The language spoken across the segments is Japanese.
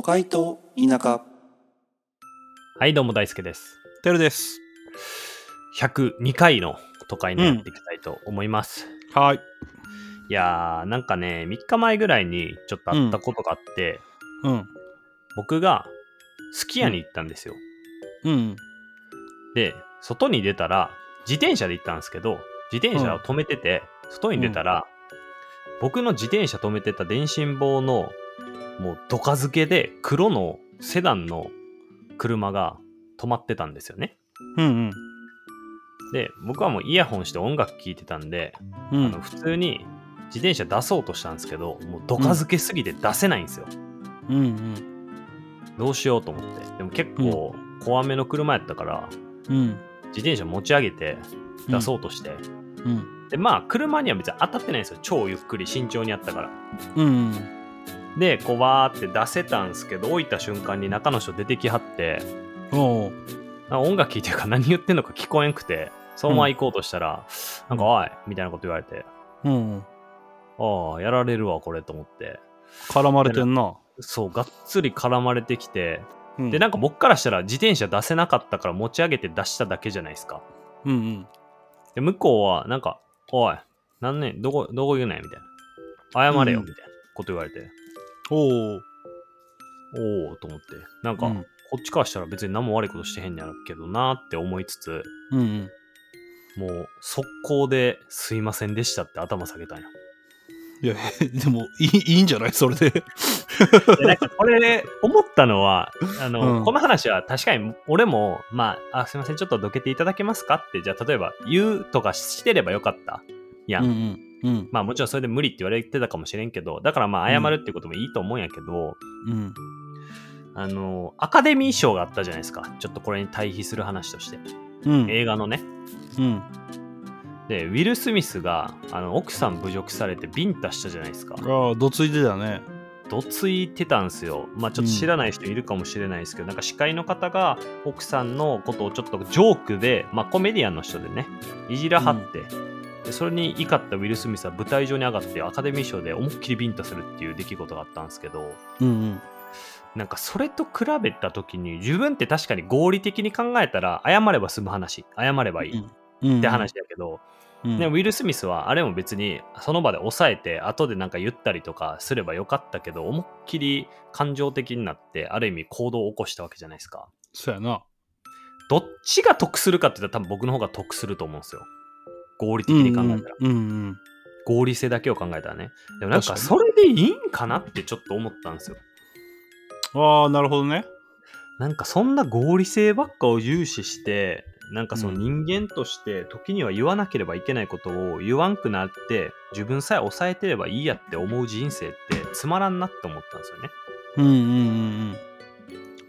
都会と田舎はい、どうも大輔です。てるです。102回の都会にやっていきたいと思います。はい。いやー、なんかね、3日前ぐらいにちょっとあったことがあって、うん。僕がすき家に行ったんですよ。うん。で、外に出たら、自転車で行ったんですけど、自転車を止めてて、外に出たら、僕の自転車止めてた電信棒の、もうドカ付けで黒のセダンの車が止まってたんですよね。うん。で、僕はもうイヤホンして音楽聴いてたんで、うん。あの普通に自転車出そうとしたんですけど、もうドカ付けすぎて出せないんですよ。うん。うん。どうしようと思って。でも結構怖めの車やったから、うん。自転車持ち上げて出そうとして、うん。で、まあ車には別に当たってないんですよ。超ゆっくり慎重にやったから。うん。で、こうわーって出せたんですけど、置いた瞬間に中の人出てきはって、お音楽聴いてるから何言ってんのか聞こえんくて、そのまま行こうとしたら、なんか、おいみたいなこと言われて、うん。ああ、やられるわ、これと思って。絡まれてんな。そう、がっつり絡まれてきて、うんで、なんか僕からしたら自転車出せなかったから持ち上げて出しただけじゃないですか。うんうん。で、向こうは、なんか、おい、なんねどこ、どこ言うねん？みたいな。謝れよ、うんみたいなこと言われて、おう。おおと思って、なんか、うんこっちからしたら別に何も悪いことしてへんやろうけどなって思いつつ、うんうん。もう、速攻ですいませんでしたって頭下げたんよ。いや、でも、いい、いいんじゃないそれで。でなんかこれ、思ったのは、あの、うんこの話は確かに俺も、まあ、あ、すいません、ちょっとどけていただけますか？って、じゃあ例えば言うとかしてればよかった。いや、うんうん。うん。まあもちろんそれで無理って言われてたかもしれんけど、だからまあ謝るってこともいいと思うんやけど、うん。あの、アカデミー賞があったじゃないですか。ちょっとこれに対比する話として。うん。映画のね。うん。で、ウィル・スミスが、あの、奥さん侮辱されてビンタしたじゃないですか。ああ、どついてたね。どついてたんすよ。まあちょっと知らない人いるかもしれないですけど、なんか司会の方が奥さんのことをちょっとジョークで、まあコメディアンの人でね、いじらはって、でそれに怒ったウィル・スミスは舞台上に上がってアカデミー賞で思いっきりビンタするっていう出来事があったんですけど、うんうん。なんかそれと比べた時に自分って確かに合理的に考えたら謝れば済む話、謝ればいいっうん。て話だけど、うん。ね、ウィル・スミスはあれも別にその場で抑えて後でなんか言ったりとかすればよかったけど思いっきり感情的になってある意味行動を起こしたわけじゃないですかそうやな。どっちが得するかって言ったら多分僕の方が得すると思うんですよ合理的に考えたら、うんうん。合理性だけを考えたらねでもなんかそれでいいんかなってちょっと思ったんですよああ、なるほどね。なんかそんな合理性ばっかを重視してなんかそのうん人間として時には言わなければいけないことを言わんくなって自分さえ抑えてればいいやって思う人生ってつまらんなって思ったんですよね。うんうんうん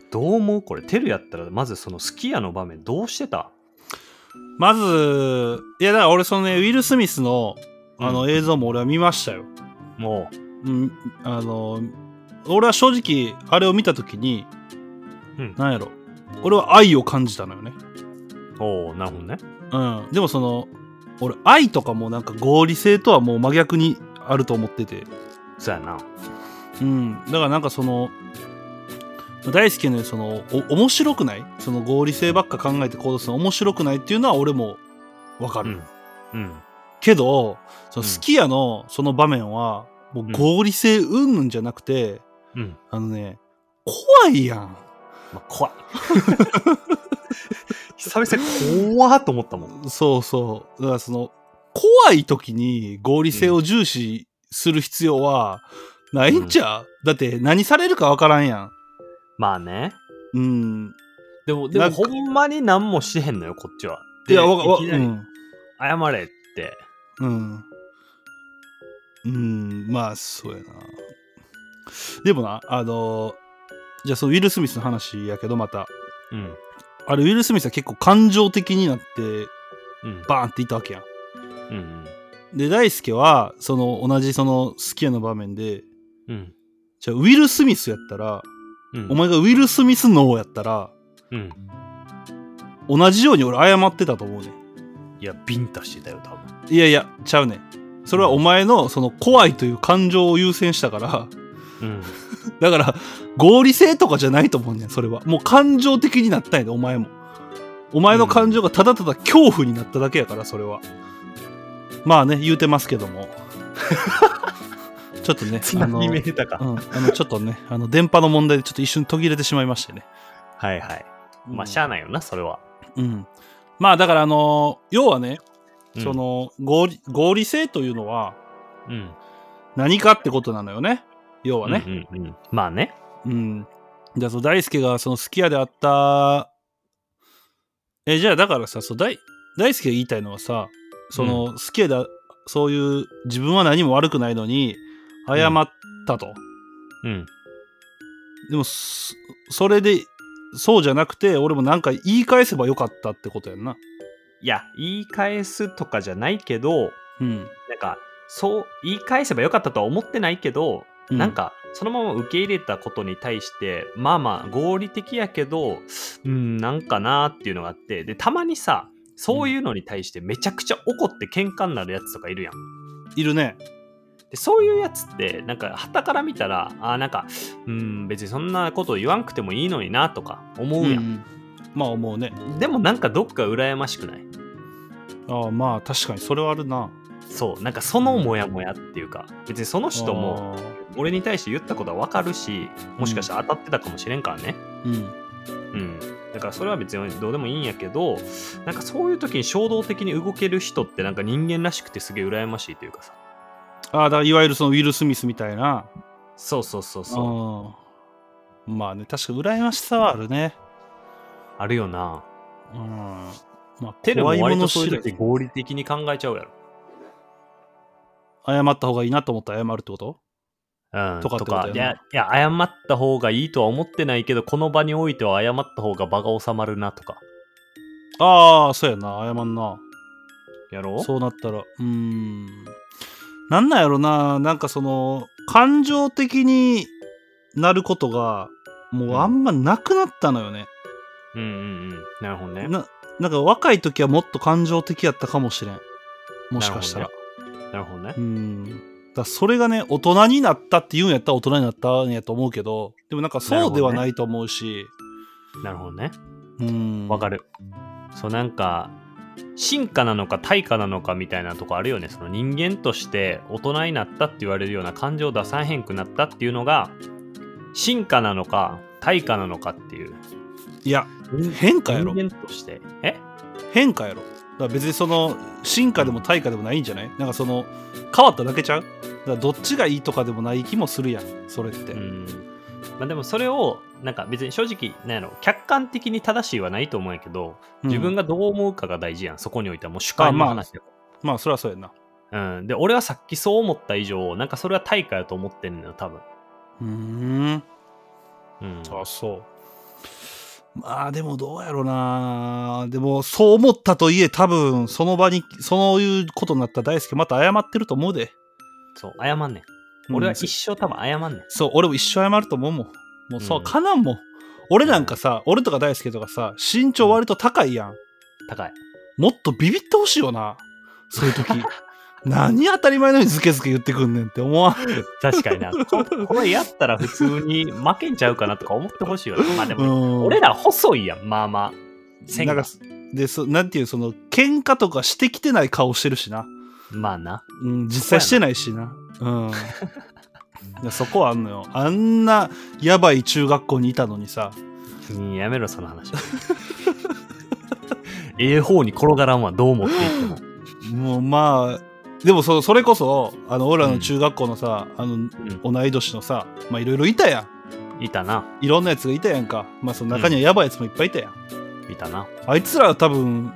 どう思う？これテルやったらまずそのスキヤの場面どうしてた？うん。まず、いや、だから俺、そのね、ウィル・スミスの、あの、うん映像も俺は見ましたよ。もうん、あの、俺は正直、あれを見たときに、うんなんやろ、俺は愛を感じたのよね。うおおなるほどね。うん。でもその、俺、愛とかもなんか合理性とはもう真逆にあると思ってて。そうやな。うん。だからなんかその、大好きなその、お面白くない？その合理性ばっか考えて行動するの面白くないっていうのは俺もわかる。うん。うん。けど、そのうんスキヤのその場面は、もう合理性うんぬんじゃなくて、うん。あのね、怖いやん。まあ、怖い。久々に怖っと思ったもん。そうそう。だからその、怖い時に合理性を重視する必要はないんちゃう、だって何されるかわからんやん。まあね。うん。でも、でもほんまに何もしてへんのよ、こっちは。いや、わか、う。謝れって。うん。うん、まあ、そうやな。でもな、あのじゃあそのウィル・スミスの話やけど、また。うん。あれ、ウィル・スミスは結構感情的になって、うん。バーンっていったわけやん。うん。で、大輔は、その、同じその、スキヤの場面で、うん。じゃあ、ウィル・スミスやったら、うん。お前がウィル・スミス脳やったら、うん。同じように俺謝ってたと思うね。いや、ビンタしてたよ、多分。いやいや、ちゃうね。それはお前のその怖いという感情を優先したから、うん。だから、合理性とかじゃないと思うねん、それは。もう感情的になったんやで、お前も。お前の感情がただただ恐怖になっただけやから、それは。まあね、言うてますけども。ちょっとね、あの、見えたか。うん、あのちょっとね、あの電波の問題でちょっと一瞬途切れてしまいましてね。はいはい。まあ、しゃあないよな、それは。うん。まあだからあの要はね、うんそ、の合理合理性というのはうん。何かってことなのよね。要はね。うんうんうん。まあね。うん。じゃあ大輔がその好き家であったえじゃあだからさそう大大輔が言いたいのはさその好き家でそういう自分は何も悪くないのに謝ったと。うん。でもそそれでそうじゃなくて俺もなんか言い返せばよかったってことやんな。いや、言い返すとかじゃないけど、うん。なんか、そう、言い返せばよかったとは思ってないけど、うなんか、そのまま受け入れたことに対して、まあまあ、合理的やけど、うん、なんかなーっていうのがあって、で、たまにさ、そういうのに対してめちゃくちゃ怒って喧嘩になるやつとかいるやん。いるね。でそういうやつって、なんか、旗から見たら、あーなんか、うん、別にそんなこと言わんくてもいいのになとか思うやん。んまあ思うね。でもなんかどっか羨ましくない？ああまあ確かにそれはあるな。そう、なんかそのモヤモヤっていうか、別にその人も、俺に対して言ったことはわかるし、もしかしたら当たってたかもしれんからね。うん。うん。だからそれは別にどうでもいいんやけど、なんかそういう時に衝動的に動ける人ってなんか人間らしくてすげえ羨ましいというかさ。ああだいわゆるそのウィル・スミスみたいな。そうそうそうそう。うん。まあね確か羨ましさはあるね。あるよな。うん。まあテルも怖いも割との知らそういう時合理的に考えちゃうやろ。謝った方がいいなと思ったら謝るってこと？うん、とかとやないや、いや、謝った方がいいとは思ってないけど、この場においては謝った方が場が収まるなとか。ああそうやな謝んな。やろうそうなったら。うーん。なんなんやろななんかその感情的になることがもうあんまなくなったのよね。うんうんうん。なるほどね。ななんか若い時はもっと感情的やったかもしれん。もしかしたら。なるほどねう。ん。だそれがね、大人になったって言うんやったら大人になったんやと思うけど、でもなんかそうではないと思うし、なるほどね。うん。わかる。そうなんか進化なのか対価なのかみたいなとこあるよね。その人間として大人になったって言われるような感情を出さへんくなったっていうのが進化なのか対価なのかっていう。いや、変化やろ。人間として。え？変化やろ。だから別にその、進化でも対価でもないんじゃない？なんかその、変わっただけちゃう？だからどっちがいいとかでもない気もするやん、それって。うんまあでもそれをなんか別に正直なんやろ客観的に正しいはないと思うんやけど自分が。がどう思うかが大事やんそこにおいてはもう主観の話だまあ、それはそうやんな。うん、で俺はさっきそう思った以上なんかそれは対価やと思ってんのよ多分うーん。うんあ、そう。まあ、でもどうやろなでも、そう思ったといえ、多分、その場に、そういうことになったら大輔また謝ってると思うで。そう、謝んねん。うん俺は一生多分謝んねん。そう、俺も一生謝ると思うもん。もうそう、うんかなんもん。俺なんかさ、俺とか大輔とかさ、身長割と高いやん。高い。もっとビビってほしいよな。そういう時。何当たり前のようにズケズケ言ってくんねんって思わん？確かにな。ここれやったら普通に負けんちゃうかなとか思ってほしいよね。まあでも、うん俺ら細いやん、まあまあ。線がなんかでそなんていうその喧嘩とかしてきてない顔してるしな、まあな。うん、実際してないしなうん そこはあんのよあんなやばい中学校にいたのにさうんやめろ、その話。ええ方に転がらんわ、どう思っていっても。もうまあでもそそれこそあの俺らの中学校のさ、あのうん同い年のさまあいろいろいたやんいたな。いろんなやつがいたやんかまあその中にはやばいやつもいっぱいいたやん、いたな。あいつらは多分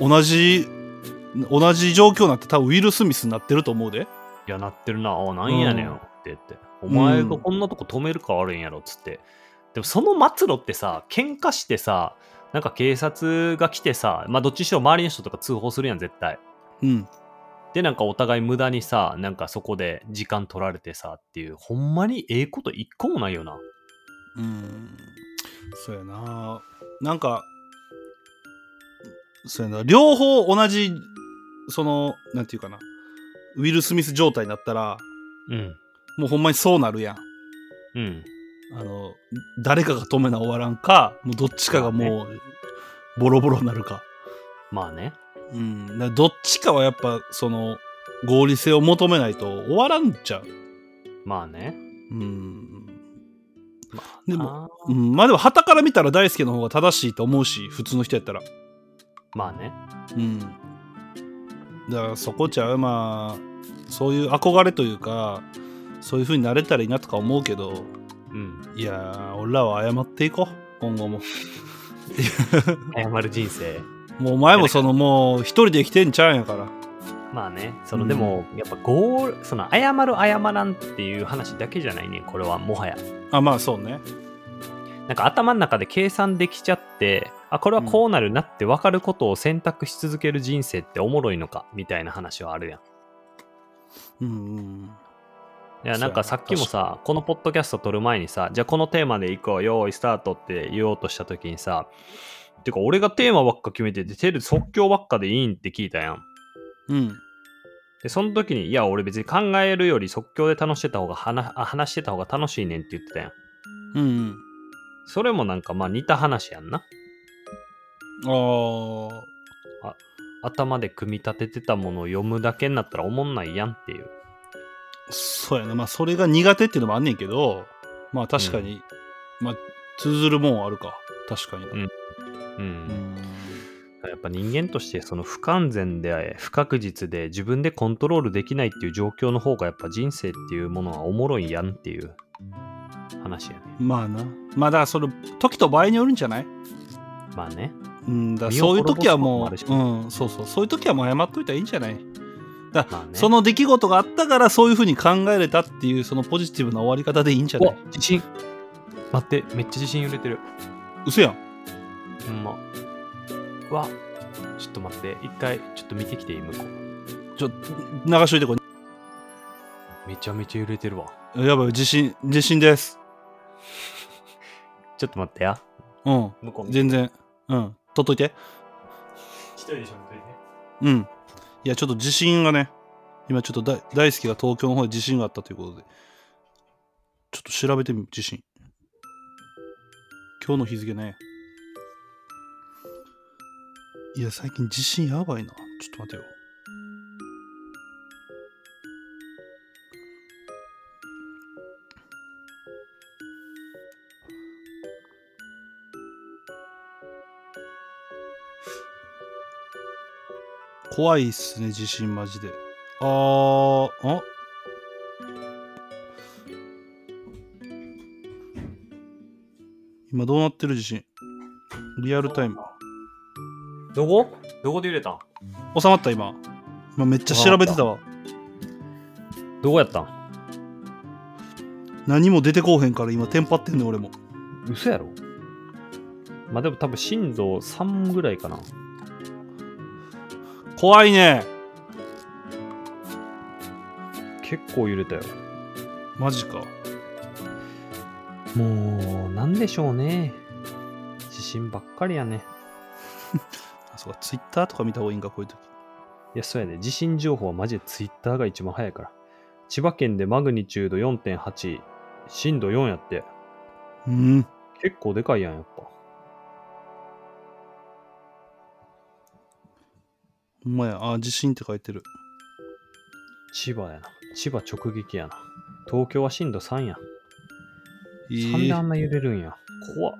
同じ同じ状況になって多分ウィル・スミスになってると思うでいや、なってるな。あ、なんやねんって言って。お前がこんなとこ止めるか悪いんやろ、つって。でもその末路ってさ、喧嘩してさ、なんか警察が来てさ、まあどっちにしろ周りの人とか通報するやん、絶対。うんで、なんかお互い無駄にさ、なんかそこで時間取られてさっていう、ほんまにええこと一個もないよな。うんそうやななんかそうやな両方同じそのなんていうかなウィル・スミス状態になったらうん。もうほんまにそうなるやんううん。あの、誰かが止めな終わらんか、もうどっちかがもう、ボロボロになるか。まあね。うん。だどっちかはやっぱ、その、合理性を求めないと終わらんちゃう。まあね。うん。までも、うん、まあでも、旗から見たら大輔の方が正しいと思うし、普通の人やったら。まあね。うん。だからそこちゃう、まあ、そういう憧れというか、そういう風になれたらいいなとか思うけど、うん。いやー、俺らは謝っていこう、今後も。謝る人生。もうお前もそのもう一人で生きてんちゃうんやから。まあね。その、うんでも、やっぱゴール、その、謝る謝らんっていう話だけじゃないね。これは、もはや。あ、まあそうね。なんか頭の中で計算できちゃって、あ、これはこうなるなって分かることを選択し続ける人生っておもろいのか、みたいな話はあるやん。うんうん。いや、なんかさっきもさ、このポッドキャスト撮る前にさ、じゃあこのテーマでいこう、よーい、スタートって言おうとした時にさ、てか俺がテーマばっか決めてて、テル即興ばっかでいいんって聞いたやん。うん。で、その時に、いや、俺別に考えるより即興で楽してた方が話、あ話してた方が楽しいねんって言ってたやん。うんうん。それもなんかまあ似た話やんな。あー。頭で組み立ててたものを読むだけになったらおもんないやんっていう。そうやな。まあそれが苦手っていうのもあんねんけど、まあ確かに、まあ通ずるもんはあるか。確かにな。うんう。うんん。やっぱ人間としてその不完全で不確実で自分でコントロールできないっていう状況の方がやっぱ人生っていうものはおもろいやんっていう話やね。まあな。まあだからそれ、時と場合によるんじゃない？まあね。うん、だそういう時はもう、うん、そうそう、そういう時はもう謝っといたらいいんじゃない？だまあねその出来事があったからそういうふうに考えれたっていうそのポジティブな終わり方でいいんじゃない？地震待って、めっちゃ地震揺れてる。嘘やん。ほんま。うわちょっと待って、一回ちょっと見てきていい向こう。ちょ、流しといてこめちゃめちゃ揺れてるわ。れ。やばい、地震、地震です。ちょっと待ってや。うん、向こう全然。うん、取っといて。一人でしょ。うん。いや、ちょっと地震がね、今ちょっと大大好きが東京の方で地震があったということで、ちょっと調べてみ、地震。今日の日付ね。いや、最近地震やばいな。ちょっと待てよ。怖いっすね、地震マジで。あー、あ？今どうなってる地震？リアルタイム。どこ？どこで揺れたん？収まった今。今めっちゃ調べてたわ。どこやったん？何も出てこうへんから今テンパってんねん俺も。嘘やろ？まあでも多分震度3ぐらいかな。怖いね。結構揺れたよ。マジか。もう、なんでしょうね。地震ばっかりやね。あ、そうか、ツイッターとか見た方がいいんか、こういう時。いや、そうやね。地震情報はマジでツイッターが一番早いから。千葉県でマグニチュード4.8、震度4やって。うん。結構でかいやん、やっぱ。ほんまや。あ、地震って書いてる。千葉やな。千葉直撃やな。東京は震度3や。え3であんな揺れるんや。怖っ。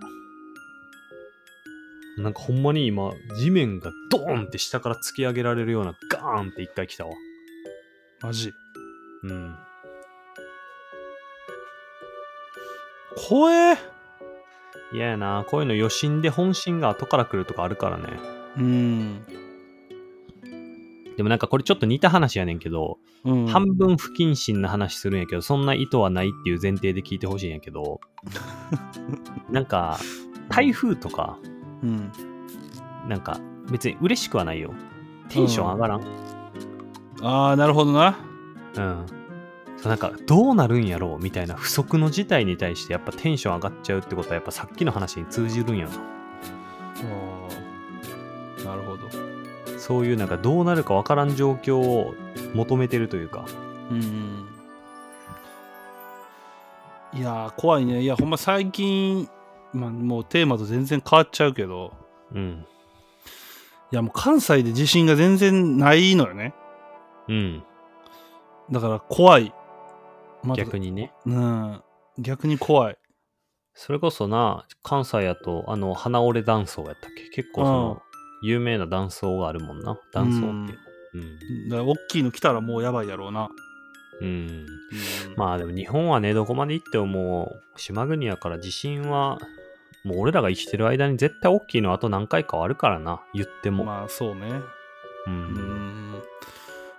なんかほんまに今、地面がドーンって下から突き上げられるようなガーンって一回来たわ。マジ。うん。怖え。嫌やな。こういうの余震で本震が後から来るとかあるからね。うん。でもなんかこれちょっと似た話やねんけど、うん。半分不謹慎な話するんやけど、そんな意図はないっていう前提で聞いてほしいんやけど、なんか、台風とか、うん。なんか別に嬉しくはないよ。テンション上がらん？ああ、なるほどな。うん。そうなんか、どうなるんやろうみたいな不測の事態に対してやっぱテンション上がっちゃうってことはやっぱさっきの話に通じるんやな。そういうなんかどうなるかわからん状況を求めてるというか。うん。いやー怖いねいやほんま最近、まあ、もうテーマと全然変わっちゃうけどうん。いやもう関西で地震が全然ないのよねうん。だから怖い、まだ逆にね。うん逆に怖いそれこそな、関西やと、あの、花折れ断層やったっけ？結構その、有名な断層があるもんな。断層っていう。うん。だから大きいの来たらもうやばいやろうな、うん。うんまあでも日本はね、どこまで行ってももう、島国やから地震は、もう俺らが生きてる間に絶対大きいのあと何回かはあるからな、言っても。まあそうねう。うんん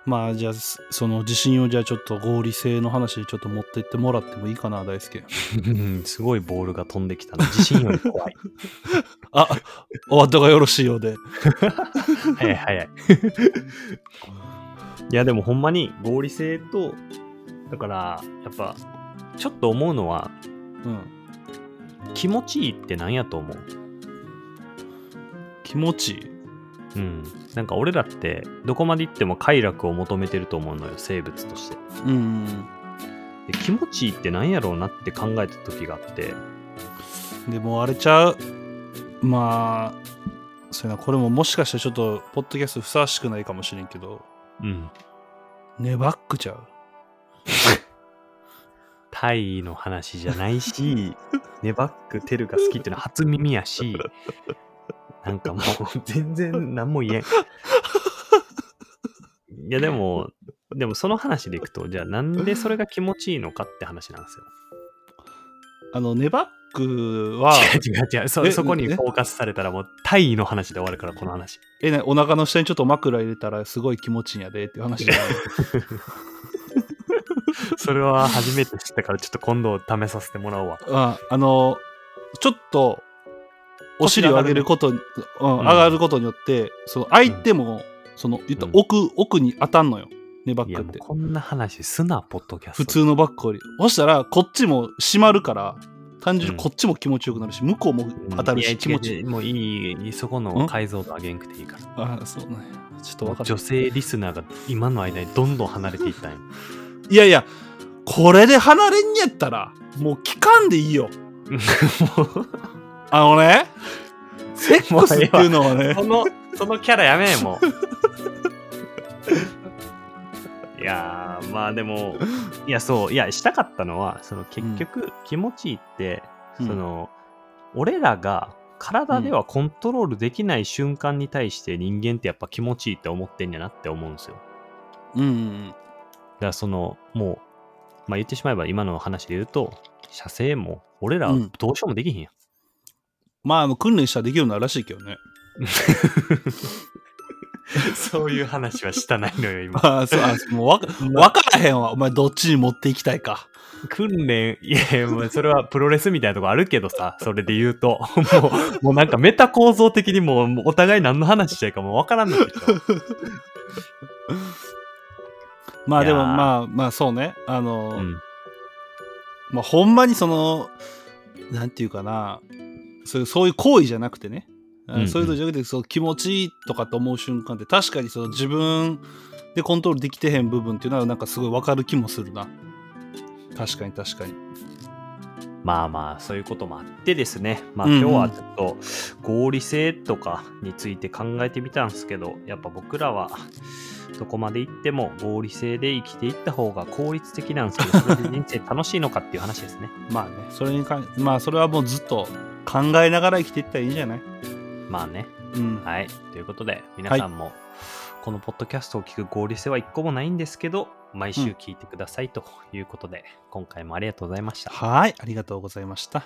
まあじゃあそその地震をじゃあちょっと合理性の話ちょっと持ってってもらってもいいかな大輔 すごいボールが飛んできたな。地震より怖い。あお後がよろしいようで早い早い。いやでもほんまに合理性と、だから、やっぱ、ちょっと思うのは、うん気持ちいいって何やと思う？気持ちいい？うん。なんか俺らって、どこまで行っても快楽を求めてると思うのよ、生物として。うん。で気持ちいいって何やろうなって考えた時があって、でもあれちゃう？まあそうやな。これももしかしたらちょっとポッドキャストふさわしくないかもしれんけど。うん。ネバックちゃう？タイの話じゃないし、ネバックテルが好きっていうのは初耳やし、なんかもう 全然何も言えん。いやでも、でもその話でいくと、じゃあなんでそれが気持ちいいのかって話なんですよ。あのネバックは違う違う違う、そえそこにえ？フォーカスされたらもうタイの話で終わるから、この話。えねお腹の下にちょっと枕入れたらすごい気持ちいいんやでっていう話じゃない？それは初めて知ったから、ちょっと今度試させてもらおうわ。ああのちょっとお尻を上げることに、うんうん。上がることによってその相手も、その言ったうん。奥、奥に当たんのよ。ネバックって。こんな話すな、ポッドキャスト。普通のバックよりそしたらこっちも締まるから単純にこっちも気持ちよくなるし、向こうも当たるし気持ちいいもういい、そこの解像度上げんくていいから。あそうね。ちょっと分かる。女性リスナーが今の間にどんどん離れていったんよ。いやいやこれで離れんやったらもう聞かんでいいよ。もう、あのね セックスっていうのはね。その、そのキャラやめえ、もう。いやー、まあでも、いや、そう、いや、したかったのは、その結局、気持ちいいって、うん。その、俺らが体ではコントロールできない瞬間に対して人間ってやっぱ気持ちいいって思ってんやなって思うんですよ。うんうんだからその、もう、まあ言ってしまえば今の話で言うと、射精も俺らうん。どうしようもできひんやん。まああの訓練したらできるようになるらしいけどね そういう話はしたないのよ、今。あそうあもうわか分からへんわお前どっちに持っていきたいか訓練、いやいや、もうそれはプロレスみたいなとこあるけどさ、それで言うと。もう、もうなんかメタ構造的にもうお互い何の話したいかもうわからんなってきた。まあでもまあまあそうねあの、うん。まあほんまにそのなんていうかなそういうそういう行為じゃなくてね、あうんうん。そういうのじゃなくてそう気持ちいいとかと思う瞬間って確かにその自分でコントロールできてへん部分っていうのはなんかすごいわかる気もするな。確かに確かに。まあまあ、そういうこともあってですね。まあ今日はちょっと合理性とかについて考えてみたんですけど、やっぱ僕らはどこまで行っても合理性で生きていった方が効率的なんですけど、それで人生楽しいのかっていう話ですね。まあねそれにかんまあそれはもうずっと考えながら生きていったらいいんじゃない？まあね。うんはい。ということで、皆さんも、このポッドキャストを聞く合理性は一個もないんですけど、毎週聞いてくださいということで、今回もありがとうございました。はいありがとうございました